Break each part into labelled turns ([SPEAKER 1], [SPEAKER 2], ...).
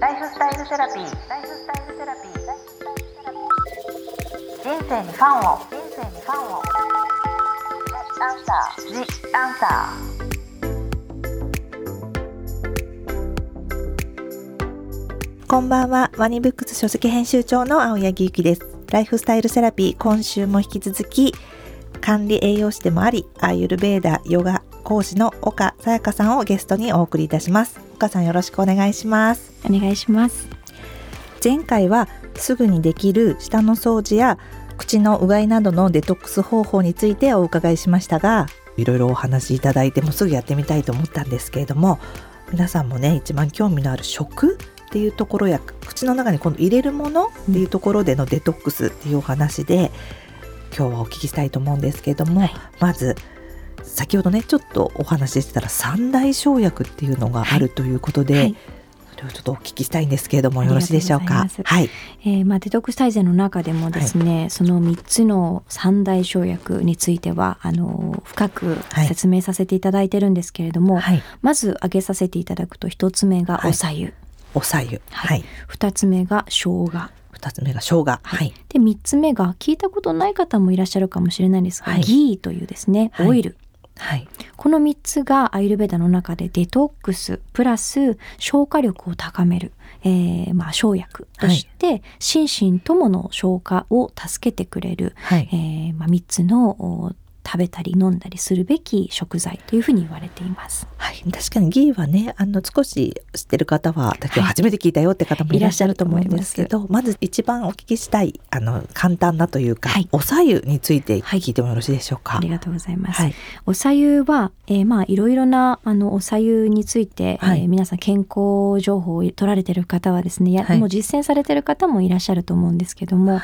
[SPEAKER 1] ライフスタイルセラピー。ライフスタイルセラピー。人生にファンを。人生にファンを。アンサー。ジアンサ
[SPEAKER 2] ー。こんばんは。ワニブックス書籍編集長の青柳ゆきです。ライフスタイルセラピー、今週も引き続き、管理栄養士でもあり、アーユルベーダヨガ講師の岡さやかさんをゲストにお送りいたします。岡さんよろしくお願いします。
[SPEAKER 3] お願いします。
[SPEAKER 2] 前回はすぐにできる舌の掃除や口のうがいなどのデトックス方法についてお伺いしましたが、いろいろお話しいただいてもすぐやってみたいと思ったんですけれども、皆さんもね、一番興味のある食っていうところや口の中に今度入れるものっていうところでのデトックスっていうお話で、今日はお聞きしたいと思うんですけれども、はい、まず先ほどねちょっとお話ししてたら三大生薬っていうのがあるということで、はいはいそれをちょっとお聞きしたいんですけれどもよろしいでしょうか？
[SPEAKER 3] はい。えー、まあデトックス大全の中でもですね、はい、その三つの三大生薬についてはあの深く説明させていただいてるんですけれども、はい、まず挙げさせていただくと一つ目がおさゆ、はい、
[SPEAKER 2] おさゆ、
[SPEAKER 3] はい。二つ目が生姜。
[SPEAKER 2] 二つ目が生姜。は
[SPEAKER 3] い。で三つ目が聞いたことない方もいらっしゃるかもしれないんですが、ギーというですね、オイル。はい、この3つがアイルベダの中でデトックスプラス消化力を高める、えーまあ、生薬として、はい、心身ともの消化を助けてくれる、はい、えー、まあ、3つの食べたり飲んだりするべき食材というふうに言われています。
[SPEAKER 2] はい、確かにギーはね、あの少し知ってる方は、今日初めて聞いたよって方もいらっしゃると思うんですけど、はい、まず一番お聞きしたいあの簡単なというか、はい、おさゆについて聞いてもよろしいでしょうか？
[SPEAKER 3] ありがとうございます。おさゆは、えー、まあいろいろなあのおさゆについて、はい、えー、皆さん健康情報を取られてる方はですね、やもう実践されてる方もいらっしゃると思うんですけども、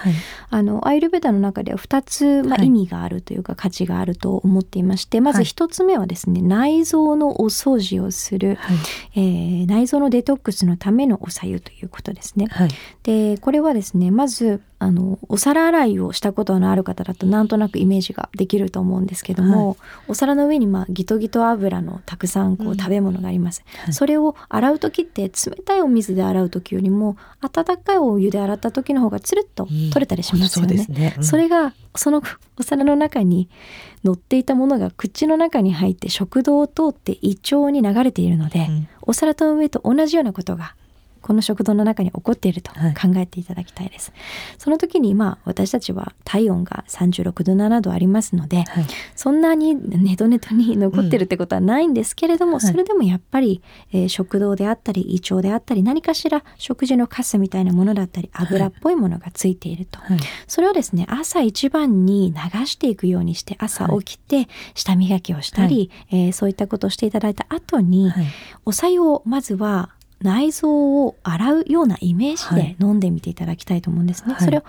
[SPEAKER 3] あのアイルベダの中では2つまあ意味があるというか価値があると思っていましてまず一つ目はですね、はい、内臓のお掃除をする、はい、えー、内臓のデトックスのためのおさゆということですね。はい、でこれはですねまずあのお皿洗いをしたことのある方だとなんとなくイメージができると思うんですけども、はい、お皿の上にまあギトギト油のたくさんこう食べ物があります、うん、それを洗う時って冷たいお水で洗う時よりも温かいお湯で洗った時の方がつるっと取れたりしますよね。うん、そね。うん、それがそのお皿の中に乗っていたものが口の中に入って食道を通って胃腸に流れているので、お皿と上と同じようなことがこの食道の中に起こっていると考えていただきたいです。はい、その時にまあ私たちは体温が36度7度ありますので、はい、そんなにネトネトに残ってるってことはないんですけれども、うん、それでもやっぱり、えー、食道であったり胃腸であったり何かしら食事のカスみたいなものだったり油っぽいものがついていると、はい、それをですね朝一番に流していくようにして朝起きて舌磨きをしたり、はい、えー、そういったことをしていただいた後に、お白湯をまずは内臓を洗うようなイメージで飲んでみていただきたいと思うんですね。はい、それを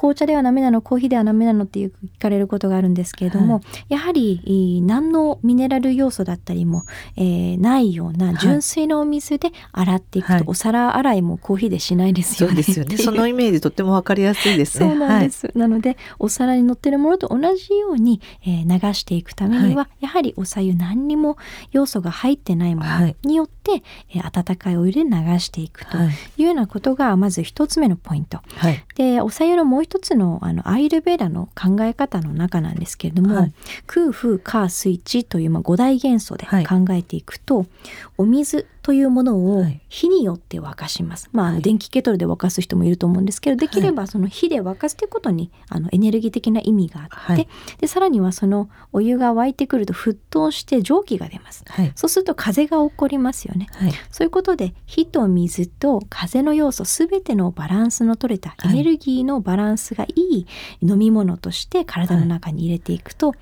[SPEAKER 3] 紅茶ではダメなのコーヒーではダメなのっていう聞かれることがあるんですけれども、はい、やはり何のミネラル要素だったりも、えー、ないような純粋なお水で洗っていくと、はい、お皿洗いもコーヒーでしないですよね。
[SPEAKER 2] そうですよね。そのイメージとってもわかりやすいですね。
[SPEAKER 3] そうなんです。はい、なのでお皿に乗ってるものと同じように、えー、流していくためには、やはりお茶湯何にも要素が入ってないものによって、えー、温かいお湯で流していくというようなことがまず一つ目のポイント。でお茶湯のもう一つのあのアイルベーダの考え方の中なんですけれども、はい、空風火水地というまあ5大元素で考えていくと、はい、お水というものを火によって沸かします。まあ、あの電気ケトルで沸かす人もいると思うんですけど、できればその火で沸かすということにあのエネルギー的な意味があって、でさらにはそのお湯が沸いてくると沸騰して蒸気が出ます。そうすると風が起こりますよね。そういうことで火と水と風の要素すべてのバランスの取れたエネルギーのバランスがいい飲み物として体の中に入れていくと、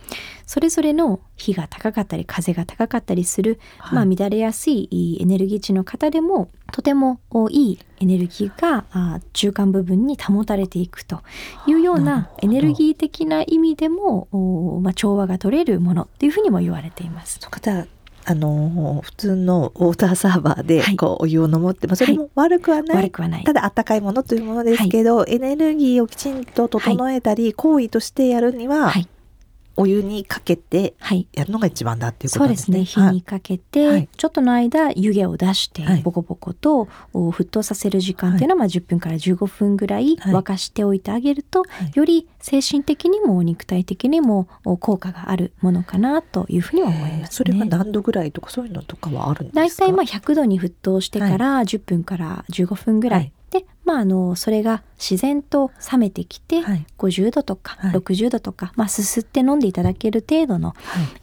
[SPEAKER 3] それぞれの火が高かったり風が高かったりする、まあ、乱れやすいエネルギー値の方でもとてもいいエネルギーが中間部分に保たれていくというようなエネルギー的な意味でも、まあ、調和が取れるものっていうふうにも言われています。
[SPEAKER 2] あの普通のウォーターサーバーでこう、お湯を飲むって、まあ、それも悪くはない。はい、悪くはない。ただ温かいものというものですけど、はい、エネルギーをきちんと整えたり、行為としてやるには、お湯にかけてやるのが一番だっていうことですね。
[SPEAKER 3] そうですね。火にかけて、はい、ちょっとの間湯気を出してボコボコと沸騰させる時間っていうのはまあ10分から15分ぐらい沸かしておいてあげると、より精神的にも肉体的にも効果があるものかなというふうには思います、ね、
[SPEAKER 2] それは何度ぐらいとかそういうのとかはあるんです
[SPEAKER 3] か？大体まあ100度に沸騰してから10分から15分ぐらいで、まあ、あのそれが自然と冷めてきて、はい、50度とか60度とか、まあ、すすって飲んでいただける程度の、は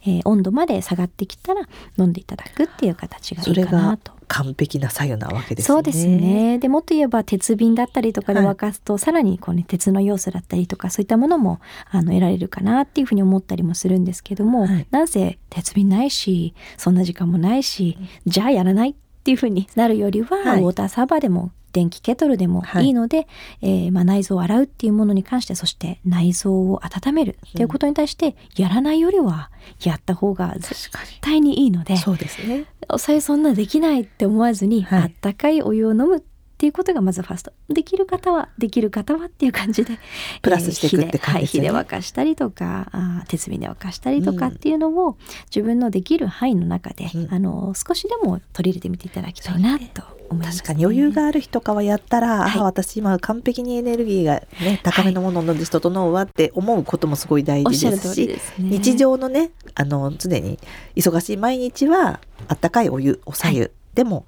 [SPEAKER 3] い、えー、温度まで下がってきたら飲んでいただくっていう形がいいかなと。
[SPEAKER 2] 完璧な作用なわけです
[SPEAKER 3] ね。そうですね。でもっと言えば鉄瓶だったりとかで沸かすと、はい、さらにこうね鉄の要素だったりとかそういったものもあの得られるかなっていうふうに思ったりもするんですけども、はい、なんせ鉄瓶ないしそんな時間もないし、じゃあやらないっていうふうになるよりは、はい、ウォーターサーバーでも電気ケトルでもい。いので、はい、えー、まあ、内臓を洗うっていうものに関してそして内臓を温めるっていうことに対して、やらないよりはやった方が絶対にいいので
[SPEAKER 2] そうですね。
[SPEAKER 3] おさえそんなできないって思わずに、はい、あったかいお湯を飲むっていうことがまずファースト。できる方はできる方はっていう感じで
[SPEAKER 2] プラスしていくって感じ
[SPEAKER 3] ですね、はい、火で沸かしたりとかあ鉄瓶で沸かしたりとかっていうのを、うん、自分のできる範囲の中で、うん、あの少しでも取り入れてみていただきたいなと思います、
[SPEAKER 2] ね、確かに余裕がある日とかはやったら、はい、あ私今完璧にエネルギーがね高めのものを飲んで整うわって思うこともすごい大事ですし、ね、日常のねあの常に忙しい毎日はあったかいお湯おさゆ、はい、でも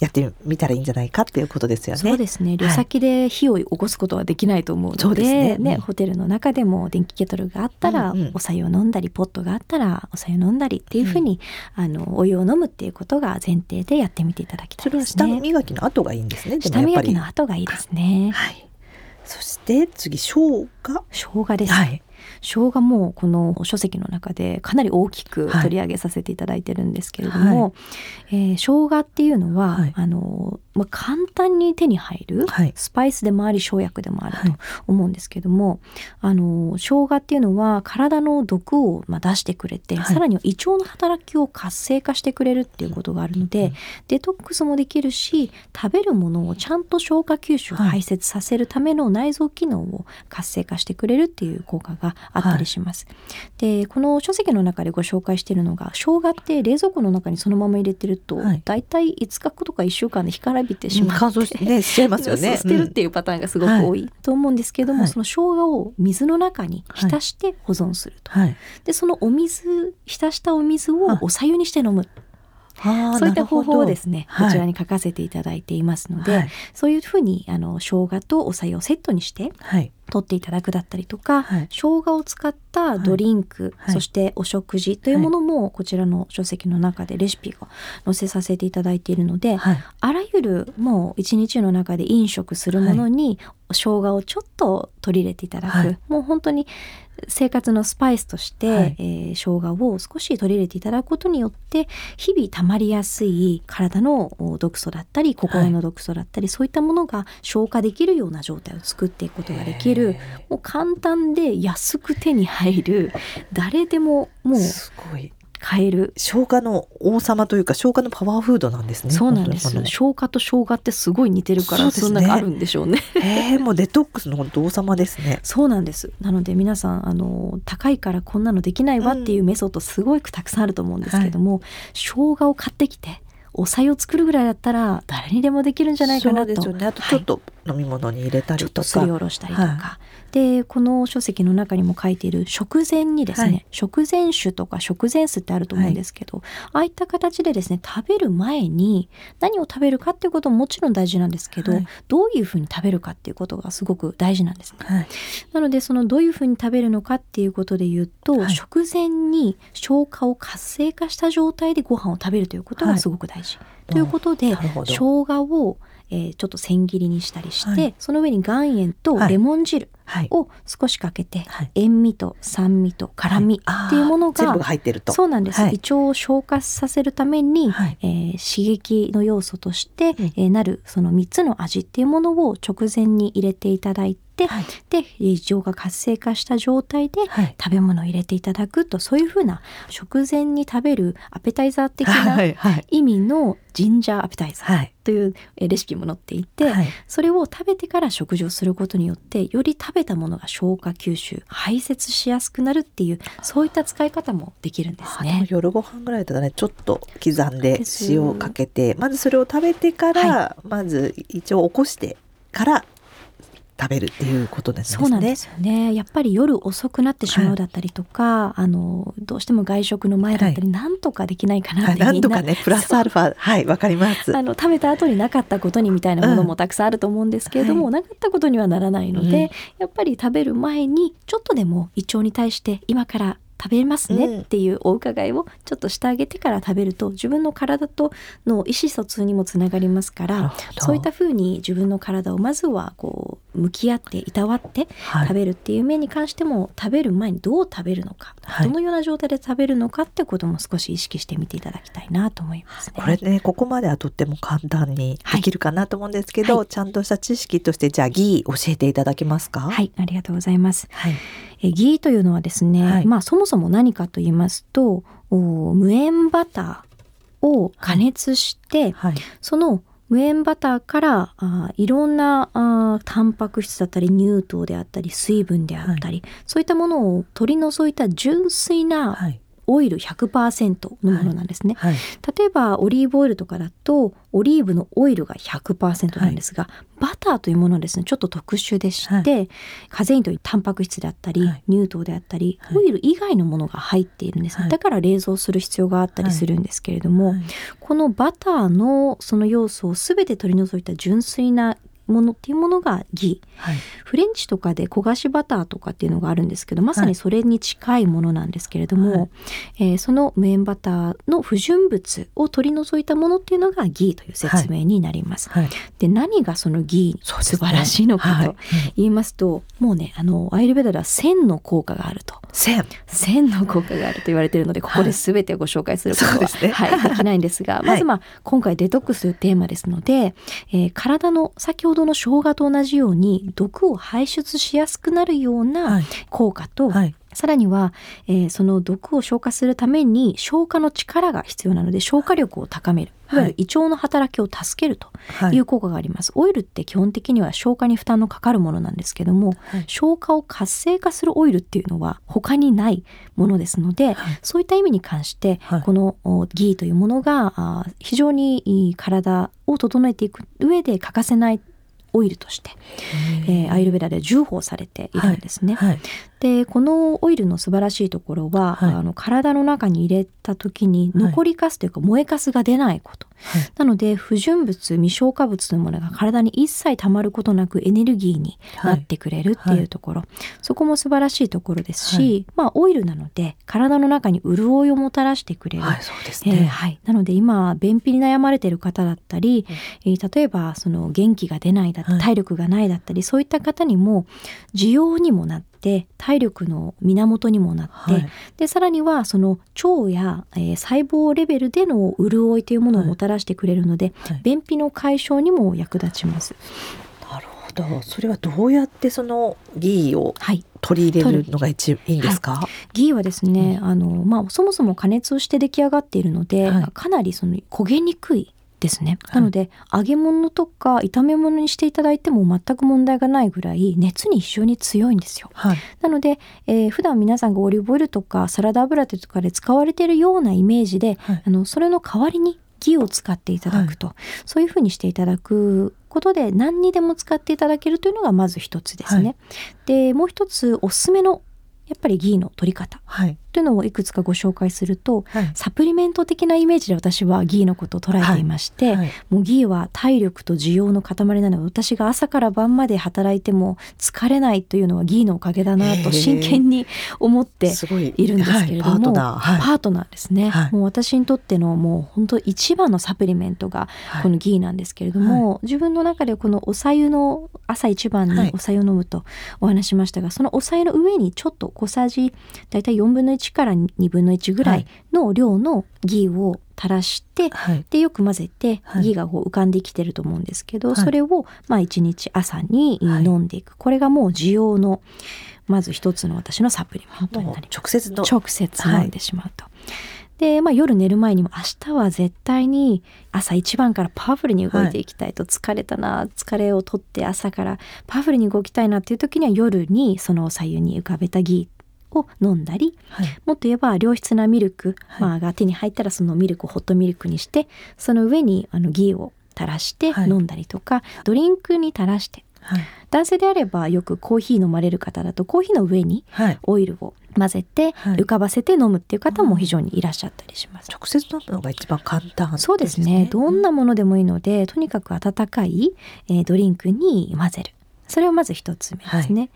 [SPEAKER 2] やってみたらいいんじゃないかっていうことですよね。
[SPEAKER 3] そうですね。旅先で火を起こすことはできないと思うので、はい、ね、ね、ホテルの中でも電気ケトルがあったら、お茶を飲んだり、ポットがあったらお茶を飲んだりっていうふうに、うん、あのお湯を飲むっていうことが前提でやってみていただきたいですね。
[SPEAKER 2] 下磨きの後がいいんですね。
[SPEAKER 3] 下磨きの後がいいですね。
[SPEAKER 2] はい。そして次生姜。
[SPEAKER 3] 生姜です、ね。はい。生姜もこの書籍の中でかなり大きく取り上げさせていただいてるんですけれども、はい、えー、生姜っていうのは、はい、あのまあ、簡単に手に入る、スパイスでもあり生薬でもあると思うんですけども、あの生姜っていうのは体の毒をまあ出してくれて、さらには胃腸の働きを活性化してくれるっていうことがあるので、デトックスもできるし食べるものをちゃんと消化吸収排泄させるための内臓機能を活性化してくれるっていう効果があったりします。はい、でこの書籍の中でご紹介しているのが生姜って冷蔵庫の中にそのまま入れてると、はい、だいたい5日とか1週間で干からびてしまって、乾
[SPEAKER 2] 燥ね、しちゃいますよね
[SPEAKER 3] 捨てるっていうパターンがすごく多いと思うんですけども、はい、その生姜を水の中に浸して保存すると。でそのお水浸したお水をお茶湯にして飲む。そういった方法をですねこちらに書かせていただいていますので、はい、そういうふうにあの生姜とお茶をセットにして、はい、取っていただくだったりとか、はい、生姜を使ったドリンク、はい、そしてお食事というものもこちらの書籍の中でレシピが載せさせていただいているので、はい、あらゆるもう一日の中で飲食するものに生姜をちょっと取り入れていただく、もう本当に生活のスパイスとして、はい、えー、生姜を少し取り入れていただくことによって日々たまりやすい体の毒素だったり心の毒素だったり、はい、そういったものが消化できるような状態を作っていくことができるもう簡単で安く手に入る誰でももうすごい買える
[SPEAKER 2] 生姜の王様というか生姜のパワーフードなんですね
[SPEAKER 3] そうなんです生姜と生姜ってすごい似てるからそ,、んなあるんでしょうね。
[SPEAKER 2] えー、もうデトックスの本当王様ですね。
[SPEAKER 3] そうなんです。なので皆さんあの高いからこんなのできないわっていうメソッドすごいたくさんあると思うんですけども、うんはい、生姜を買ってきてお茶を作るぐらいだったら誰にでもできるんじゃないかなと。
[SPEAKER 2] そうですよね。あとちょっと飲み物に入れたりとか、はい、
[SPEAKER 3] ちょっとすりおろしたりとか、はい、でこの書籍の中にも書いている食前にですね、はい、食前酒とか食前酢ってあると思うんですけど、ああいった形でですね食べる前に何を食べるかっていうことももちろん大事なんですけど、どういうふうに食べるかっていうことがすごく大事なんですね。なのでそのどういうふうに食べるのかっていうことで言うと、食前に消化を活性化した状態でご飯を食べるということがすごく大事。ということで生姜をえー、ちょっと千切りにしたりして、はい、その上に岩塩とレモン汁を少しかけて、はい、塩味と酸味と辛味っていうものが、
[SPEAKER 2] 入ってると。
[SPEAKER 3] そうなんです、胃腸を消化させるために、えー、刺激の要素として、えー、なるその3つの味っていうものを直前に入れていただいて、はい、で胃腸が活性化した状態で食べ物を入れていただくと、そういうふうな食前に食べるアペタイザー的な 意味のジンジャーアペタイザーというレシピも載っていて、はい、それを食べてから食事をすることによってより食べたものが消化吸収排泄しやすくなるっていうそういった使い方もできるんですね。
[SPEAKER 2] 夜ご飯ぐらいだとねちょっと刻んで塩をかけてまずそれを食べてから、はい、まず一応起こしてから食べるっていうことですね。
[SPEAKER 3] そうなんですよね。やっぱり夜遅くなってしまうだったりとか、はい、あのどうしても外食の前だったり、はい、なんとかできないかなって、
[SPEAKER 2] はい、な。んとかねプラスアルファはいわかります。
[SPEAKER 3] あの食べた後になかったことにみたいなものもたくさんあると思うんですけれども、うんはい、なかったことにはならないので、うん、やっぱり食べる前にちょっとでも胃腸に対して今から食べますねっていうお伺いをちょっとしてあげてから食べると自分の体との意思疎通にもつながりますからそういったふうに自分の体をまずはこう向き合っていたわって食べるっていう面に関しても、食べる前にどう食べるのか、はい、どのような状態で食べるのかってことも少し意識してみていただきたいなと思います、ね、
[SPEAKER 2] これねここまではとっても簡単にできるかなと思うんですけど、はい、ちゃんとした知識としてじゃあギー教えていただけますか？
[SPEAKER 3] はいありがとうございます、はい、えギーというのはですね、まあそもそも何かと言いますと無塩バターを加熱して、その無塩バターからあいろんなあタンパク質だったり乳糖であったり水分であったり、はい、そういったものを取り除いた純粋なオイル100%のものなんですね、はい。はい、例えばオリーブオイルとかだとオリーブのオイルが100%なんですが、はい、バターというものはですねちょっと特殊でして、カゼインというタンパク質であったり、乳糖であったり、オイル以外のものが入っているんです、だから冷蔵する必要があったりするんですけれども、このバターのその要素を全て取り除い。た純粋なものっていうものがギ、はい、フレンチとかで焦がしバターとかっていうのがあるんですけどまさにそれに近いものなんですけれども、はい、えー、その無塩バターの不純物を取り除いたものっていうのがギーという説明になります。はい、で何がそのギー素晴らしいのかと言いますと、もうねあのアイルベダでは線の効果があると。
[SPEAKER 2] 線
[SPEAKER 3] 線の効果があると言われているのでここで全てをご紹介することは、はいね。はい、できないんですがまずまあ今回デトックスというテーマですので、えー、体の先ほどの生姜と同じように毒を排出しやすくなるような効果と、はい。さらには、えー、その毒を消化するために消化の力が必要なので消化力を高める、い。わゆる胃腸の働きを助けるとい。う効果があります、はい、オイルって基本的には消化に負担のかかるものなんですけども、はい、消化を活性化するオイルっていうのは他にないものですので、はい、そういった意味に関して、このギーというものが非常に体を整えていく上で欠かせないオイルとして、えー、アイルベラで重宝されているんですね。はい。はい、でこのオイルの素晴らしいところは、はい、あの体の中に入れた時に残りかすというか燃えかすが出ないこと、なので不純物未消化物というものが体に一切たまることなくエネルギーになってくれるっていうところ、そこも素晴らしいところですし、まあオイルなので体の中に潤いをもたらしてくれる、はいそうですね、えー、はい、なので今便秘に悩まれている方だったり、えー、例えばその元気が出ないだったり体力がないだったり、そういった方にも需要にもなって体力の源にもなって、はい、でさらにはその腸や、えー、細胞レベルでの潤いというものをもたらしてくれるので、はい、便秘の解消にも役立ちます。
[SPEAKER 2] なるほど。それはどうやってそのギーを取り入れるのが一、い、いんですか、はい、
[SPEAKER 3] ギーはですね、うん、あのまあ、そもそも加熱して出来上がっているので、かなりその焦げにくいですね、なので揚げ物とか炒め物にしていただいても全く問題がないぐらい熱に非常に強いんですよ、はい、なので、えー、普段皆さんがオリーブオイルとかサラダ油とかで使われているようなイメージで、はい、あのそれの代わりにギを使っていただくと、はい、そういうふうにしていただくことで何にでも使っていただけるというのがまず一つですね。でもう一つおすすめのやっぱりギーの取り方というのをいくつかご紹介すると、はい、サプリメント的なイメージで私はギーのことを捉えていまして、はい。はい、もうギーは体力と需要の塊なので私が朝から晩まで働いても疲れないというのはギーのおかげだなと真剣に思ってい。るんですけれども、パートナー。ですね、もう私にとってのもう本当一番のサプリメントがこのギーなんですけれども、自分の中でこのおさゆの朝一番におさゆを飲むとお話しましたがそのおさゆの上にちょっと小さじ大体4分の1 1から2分の1ぐらいの量のギーを垂らして、はい、でよく混ぜて、ギーがこう浮かんできてると思うんですけど、はい、それをまあ1日朝に飲んでいく、これがもう需要のまず一つの私のサプリメントになり
[SPEAKER 2] 直接の
[SPEAKER 3] 直接飲んでしまうと。で、まあ、夜寝る前にも明日は絶対に朝一番からパワフルに動いていきたいと、疲れたな疲れを取って朝からパワフルに動きたいなっていう時には夜にその左右に浮かべたギーを飲んだり、はい、もっと言えば良質なミルク、はい、まあ、が手に入ったらそのミルクをホットミルクにしてその上にあのギーを垂らして飲んだりとか、はい、ドリンクに垂らしてはい、男性であればよくコーヒー飲まれる方だとコーヒーの上にオイルを混ぜて浮かばせて飲むっていう方も非常にいらっしゃったりします。
[SPEAKER 2] 直接飲むのが一番簡単、
[SPEAKER 3] ね、そうですね。どんなものでもいいので、とにかく温かい、えー、ドリンクに混ぜる。それはまず一つ目ですね。はい、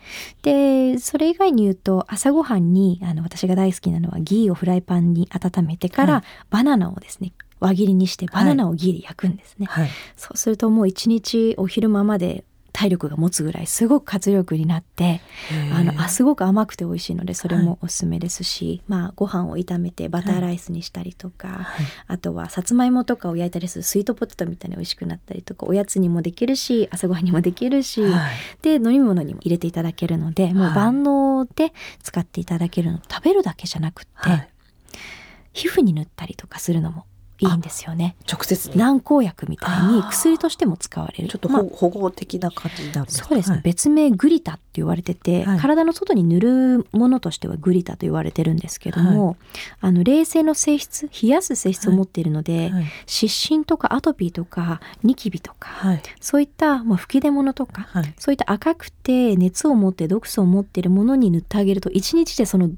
[SPEAKER 3] で、それ以外に言うと朝ごはんにあの私が大好きなのはギーをフライパンに温めてから、はい、バナナをですね輪切りにしてバナナをギーで焼くんですね。はい、そうするともう一日お昼間まで体力が持つぐらいすごく活力になってあのあすごく甘くて美味しいのでそれもおすすめですし、はい、まあご飯を炒めてバターライスにしたりとか、はい、あとはさつまいもとかを焼いたりするスイートポテトみたいに美味しくなったりとかおやつにもできるし朝ごはんにもできるし、はい、で飲み物にも入れていただけるのでもう万能で使っていただけるの。食べるだけじゃなくって、皮膚に塗ったりとかするのもいいんですよね。
[SPEAKER 2] 直接
[SPEAKER 3] 軟膏薬みたいに薬としても使われる。
[SPEAKER 2] ちょっと、まあ、保護的な感じになる
[SPEAKER 3] そうですね、はい、別名グリタって言われてて、はい、体の外に塗るものとしてはグリタと言われてるんですけども、はい、あの冷静の性質冷やす性質を持っているので、湿疹とかアトピーとかニキビとか、そういった、まあ、吹き出物とか、そういった赤くて熱を持って毒素を持っているものに塗ってあげると1日でその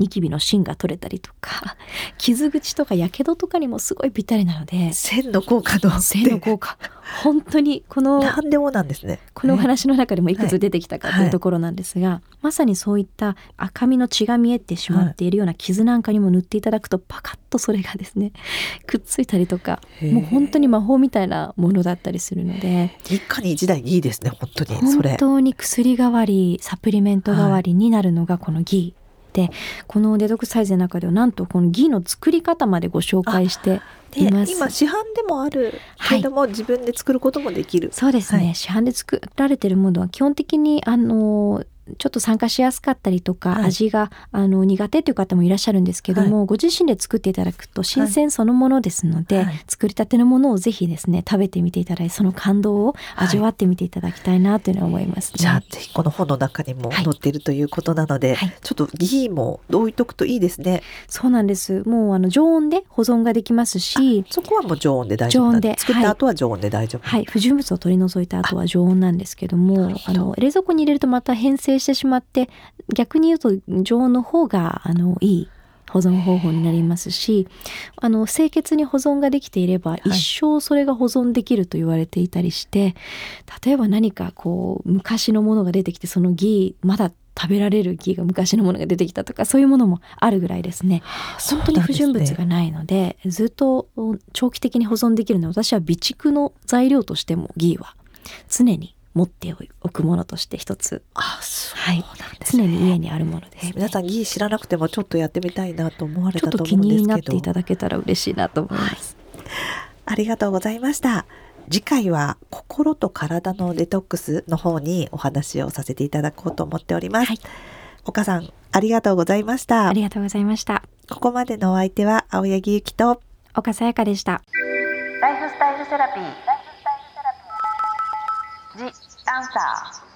[SPEAKER 3] ニキビの芯が取れたりとか 傷口とかやけどとかにもすごいぴったりなので
[SPEAKER 2] 線の効果の。
[SPEAKER 3] 線の効果。本当にこの
[SPEAKER 2] 何でもなんですね。
[SPEAKER 3] このお話の中でもいくつ出てきたかというところなんですが、はいはい、まさにそういった赤みの血が見えてしまっているような傷なんかにも塗っていただくとパカッとそれがですね くっついたりとかもう本当に魔法みたいなものだったりするので
[SPEAKER 2] 一家に一台いいですね本当に。
[SPEAKER 3] 本当に薬代わりサプリメント代わりになるのがこのギーでこのデトックスサイズの中ではなんとこのギの作り方までご紹介しています。
[SPEAKER 2] 今市販でもあるけれども、はい、自分で作ることもできる。
[SPEAKER 3] そうですね、はい、市販で作られてるものは基本的にあのちょっと参加しやすかったりとか、はい、味があの苦手という方もいらっしゃるんですけども、はい、ご自身で作っていただくと新鮮そのものですので、はい、作りたてのものをぜひですね食べてみていただいてその感動を味わってみていただきたいなというのは思います、ね、
[SPEAKER 2] じゃあぜひこの本の中にも載っているということなので、ちょっとギーも置いとくといいですね。
[SPEAKER 3] そうなんです。もうあの常温で保存ができますし
[SPEAKER 2] そこはもう常温で大丈夫で作った後は常温で大丈夫。
[SPEAKER 3] はい、不純物を取り除いた後は常温なんですけどもあの冷蔵庫に入れるとまた変性してしまって逆に言うと常温の方があのいい保存方法になりますしあの清潔に保存ができていれば一生それが保存できると言われていたりして、はい、例えば何かこう昔のものが出てきてそのギーまだ食べられるギーが昔のものが出てきたとかそういうものもあるぐらいですね。本当に不純物がないので、ね、ずっと長期的に保存できるのは私は備蓄の材料としてもギーは常に持っておくものとして一つ。
[SPEAKER 2] あそう
[SPEAKER 3] はい、常に家にあるものです、ね、
[SPEAKER 2] 皆さんギー知らなくてもちょっとやってみたいなと思われたと思うんですけど。
[SPEAKER 3] ちょっと気になっていただけたら嬉しいなと思います、
[SPEAKER 2] はい、ありがとうございました。次回は心と体のデトックスの方にお話をさせていただこうと思っております、はい、岡さんありがとうございました。
[SPEAKER 3] ありがとうございました。
[SPEAKER 2] ここまでのお相手は青柳ゆきと。
[SPEAKER 3] 岡さやかでした。
[SPEAKER 1] ライフスタイルセラピー Answer